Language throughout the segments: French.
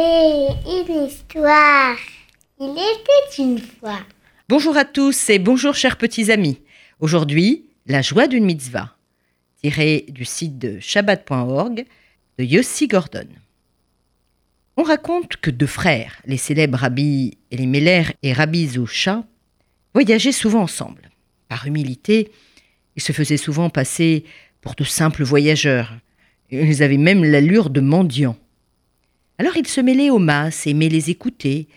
Une histoire. Il était une fois. Bonjour à tous et bonjour chers petits amis. Aujourd'hui, la joie d'une mitzvah, tiré du site de shabbat.org de Yossi Gordon. On raconte que deux frères, les célèbres Rabbi Elimelech et Rabbi Zoucha, voyageaient souvent ensemble. Par humilité, ils se faisaient souvent passer pour de simples voyageurs. Ils avaient même l'allure de mendiants. Alors ils se mêlaient aux masses, aimaient les écouter.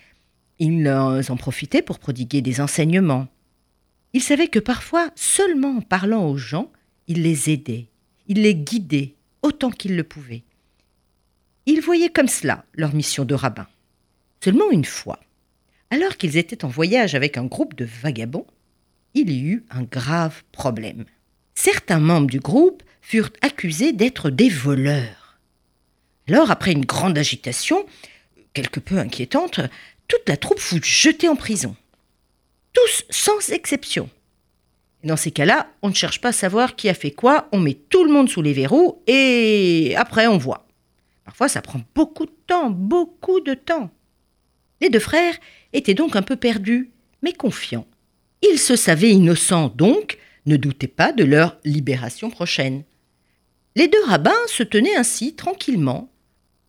Ils en profitaient pour prodiguer des enseignements. Ils savaient que parfois, seulement en parlant aux gens, ils les aidaient, ils les guidaient autant qu'ils le pouvaient. Ils voyaient comme cela leur mission de rabbin. Seulement une fois, alors qu'ils étaient en voyage avec un groupe de vagabonds, il y eut un grave problème. Certains membres du groupe furent accusés d'être des voleurs. Alors, après une grande agitation, quelque peu inquiétante, toute la troupe fut jetée en prison. Tous sans exception. Dans ces cas-là, on ne cherche pas à savoir qui a fait quoi, on met tout le monde sous les verrous et après on voit. Parfois ça prend beaucoup de temps, beaucoup de temps. Les deux frères étaient donc un peu perdus, mais confiants. Ils se savaient innocents, donc ne doutaient pas de leur libération prochaine. Les deux rabbins se tenaient ainsi tranquillement,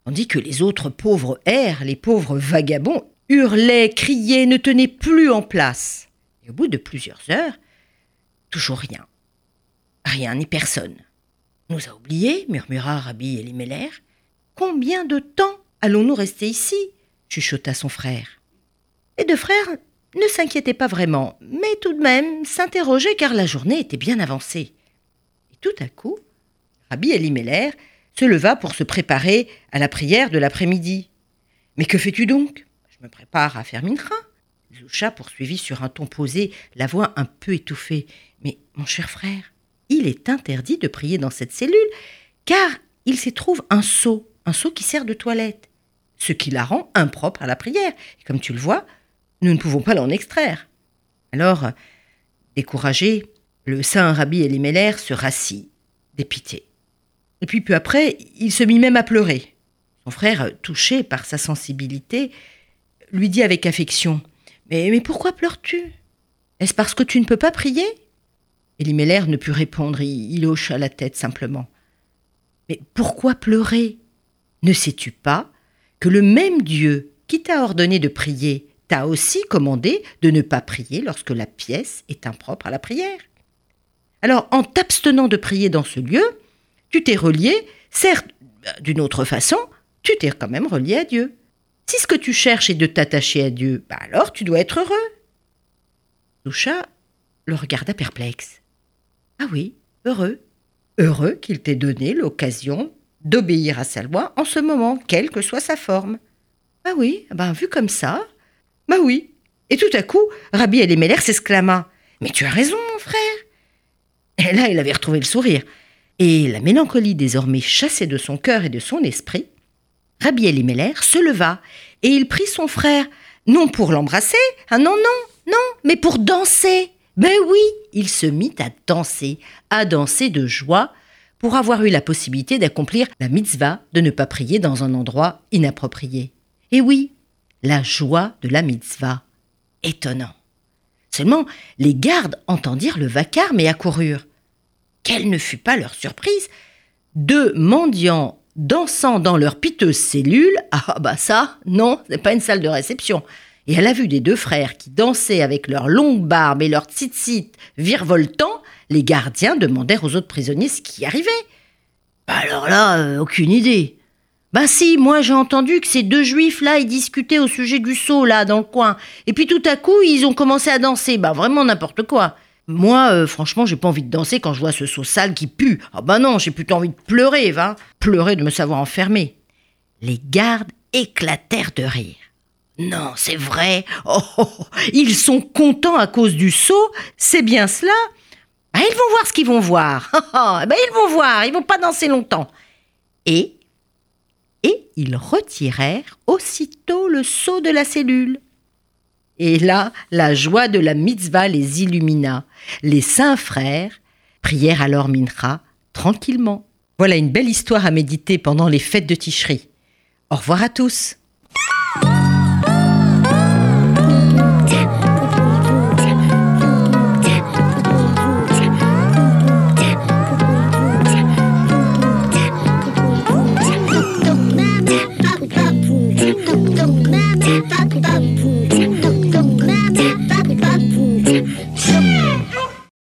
tandis que les autres pauvres airs, les pauvres vagabonds, hurlaient, criaient, ne tenaient plus en place. Et au bout de plusieurs heures, toujours rien. Rien ni personne. Nous a oubliés, murmura Rabbi Elimelech. Combien de temps allons-nous rester ici? chuchota son frère. Les deux frères ne s'inquiétaient pas vraiment, mais tout de même s'interrogeaient car la journée était bien avancée. Et tout à coup, Rabbi Elimelech se leva pour se préparer à la prière de l'après-midi. Mais que fais-tu donc? Je me prépare à faire mincha. Zoucha poursuivit sur un ton posé, la voix un peu étouffée. Mais, mon cher frère, il est interdit de prier dans cette cellule, car il s'y trouve un seau, un seau qui sert de toilette, ce qui la rend impropre à la prière. Comme tu le vois, nous ne pouvons pas l'en extraire. Alors, découragé, le saint Rabbi Elimelech se rassit, dépité. Et puis peu après, il se mit même à pleurer. Son frère, touché par sa sensibilité, lui dit avec affection Mais, pourquoi pleures-tu? Est-ce parce que tu ne peux pas prier? Elimelech ne put répondre, il hocha la tête simplement. Mais pourquoi pleurer? Ne sais-tu pas que le même Dieu qui t'a ordonné de prier t'a aussi commandé de ne pas prier lorsque la pièce est impropre à la prière? Alors, en t'abstenant de prier dans ce lieu, tu t'es relié, certes d'une autre façon, tu t'es quand même relié à Dieu. Si ce que tu cherches est de t'attacher à Dieu, bah alors tu dois être heureux. Loucha le regarda perplexe. Ah oui, heureux. Heureux qu'il t'ait donné l'occasion d'obéir à sa loi en ce moment, quelle que soit sa forme. Ah oui, ben vu comme ça. Bah oui. Et tout à coup, Rabbi Elimelech s'exclama Mais tu as raison, mon frère. Et là, il avait retrouvé le sourire. Et la mélancolie désormais chassée de son cœur et de son esprit, Rabbi Elimelech se leva et il prit son frère, non pour l'embrasser, ah non, non, non, mais pour danser. Ben oui, il se mit à danser, à danser de joie, pour avoir eu la possibilité d'accomplir la mitzvah de ne pas prier dans un endroit inapproprié. Et oui, la joie de la mitzvah. Étonnant. Seulement, les gardes entendirent le vacarme et accoururent. Quelle ne fut pas leur surprise Deux mendiants dansant dans leur piteuse cellule. Ah bah ça, non, n'est pas une salle de réception. Et à la vue des deux frères qui dansaient avec leurs longues barbes et leurs tzitzit virevoltants, les gardiens demandèrent aux autres prisonniers ce qui arrivait. Bah alors là, euh, aucune idée. Bah si, moi j'ai entendu que ces deux juifs là, ils discutaient au sujet du saut là, dans le coin. Et puis tout à coup, ils ont commencé à danser. Bah vraiment n'importe quoi. Moi, euh, franchement, j'ai pas envie de danser quand je vois ce saut sale qui pue. Ah bah non, j'ai plutôt envie de pleurer, va. Pleurer de me savoir enfermé. Les gardes éclatèrent de rire. Non, c'est vrai. Oh, oh, oh, ils sont contents à cause du saut, c'est bien cela. Ah, ils vont voir ce qu'ils vont voir. Ah, ben, ils vont voir, ils vont pas danser longtemps. Et, et ils retirèrent aussitôt le seau de la cellule. Et là, la joie de la mitzvah les illumina. Les saints frères prièrent alors Mincha tranquillement. Voilà une belle histoire à méditer pendant les fêtes de Ticherie. Au revoir à tous.